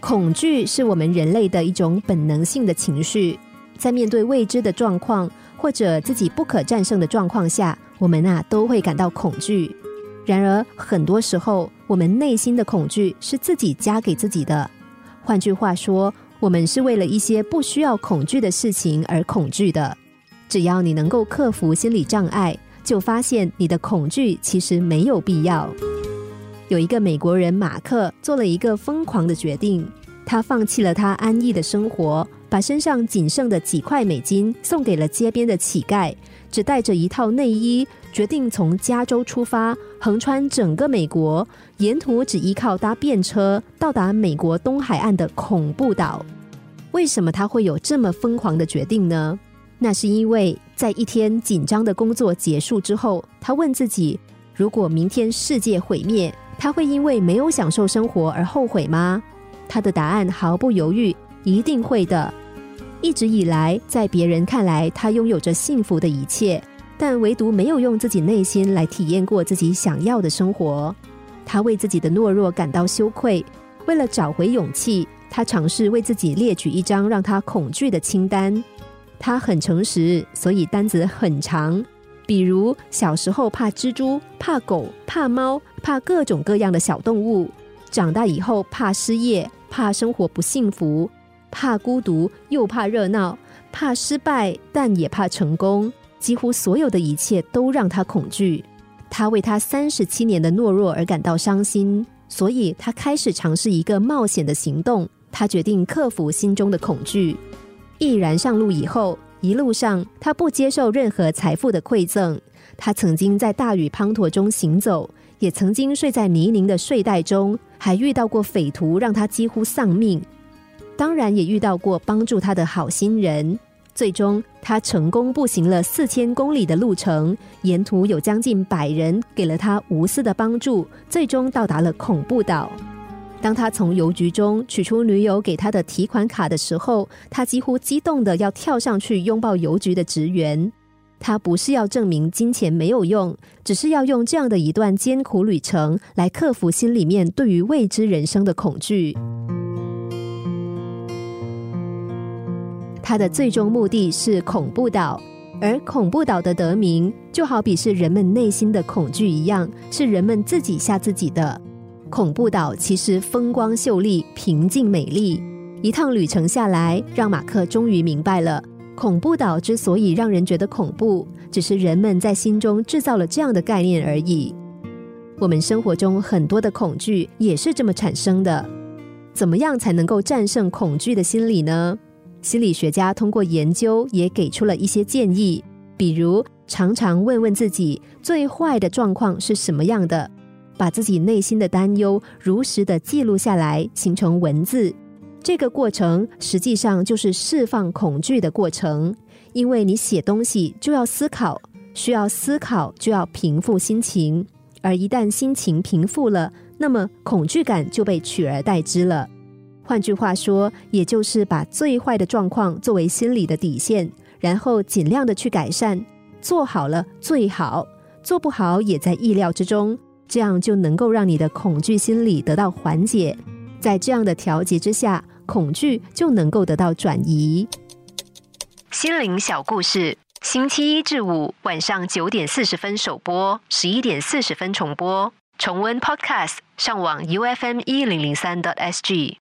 恐惧是我们人类的一种本能性的情绪，在面对未知的状况或者自己不可战胜的状况下，我们啊都会感到恐惧。然而，很多时候我们内心的恐惧是自己加给自己的。换句话说，我们是为了一些不需要恐惧的事情而恐惧的。只要你能够克服心理障碍，就发现你的恐惧其实没有必要。有一个美国人马克做了一个疯狂的决定，他放弃了他安逸的生活，把身上仅剩的几块美金送给了街边的乞丐，只带着一套内衣，决定从加州出发，横穿整个美国，沿途只依靠搭便车到达美国东海岸的恐怖岛。为什么他会有这么疯狂的决定呢？那是因为在一天紧张的工作结束之后，他问自己：如果明天世界毁灭？他会因为没有享受生活而后悔吗？他的答案毫不犹豫，一定会的。一直以来，在别人看来，他拥有着幸福的一切，但唯独没有用自己内心来体验过自己想要的生活。他为自己的懦弱感到羞愧。为了找回勇气，他尝试为自己列举一张让他恐惧的清单。他很诚实，所以单子很长。比如小时候怕蜘蛛、怕狗、怕猫、怕各种各样的小动物；长大以后怕失业、怕生活不幸福、怕孤独，又怕热闹、怕失败，但也怕成功。几乎所有的一切都让他恐惧。他为他三十七年的懦弱而感到伤心，所以他开始尝试一个冒险的行动。他决定克服心中的恐惧，毅然上路以后。一路上，他不接受任何财富的馈赠。他曾经在大雨滂沱中行走，也曾经睡在泥泞的睡袋中，还遇到过匪徒，让他几乎丧命。当然，也遇到过帮助他的好心人。最终，他成功步行了四千公里的路程，沿途有将近百人给了他无私的帮助，最终到达了恐怖岛。当他从邮局中取出女友给他的提款卡的时候，他几乎激动的要跳上去拥抱邮局的职员。他不是要证明金钱没有用，只是要用这样的一段艰苦旅程来克服心里面对于未知人生的恐惧。他的最终目的是恐怖岛，而恐怖岛的得名就好比是人们内心的恐惧一样，是人们自己吓自己的。恐怖岛其实风光秀丽、平静美丽。一趟旅程下来，让马克终于明白了，恐怖岛之所以让人觉得恐怖，只是人们在心中制造了这样的概念而已。我们生活中很多的恐惧也是这么产生的。怎么样才能够战胜恐惧的心理呢？心理学家通过研究也给出了一些建议，比如常常问问自己，最坏的状况是什么样的。把自己内心的担忧如实的记录下来，形成文字。这个过程实际上就是释放恐惧的过程，因为你写东西就要思考，需要思考就要平复心情，而一旦心情平复了，那么恐惧感就被取而代之了。换句话说，也就是把最坏的状况作为心理的底线，然后尽量的去改善，做好了最好，做不好也在意料之中。这样就能够让你的恐惧心理得到缓解，在这样的调节之下，恐惧就能够得到转移。心灵小故事，星期一至五晚上九点四十分首播，十一点四十分重播。重温 Podcast，上网 U F M 一零零三 t S G。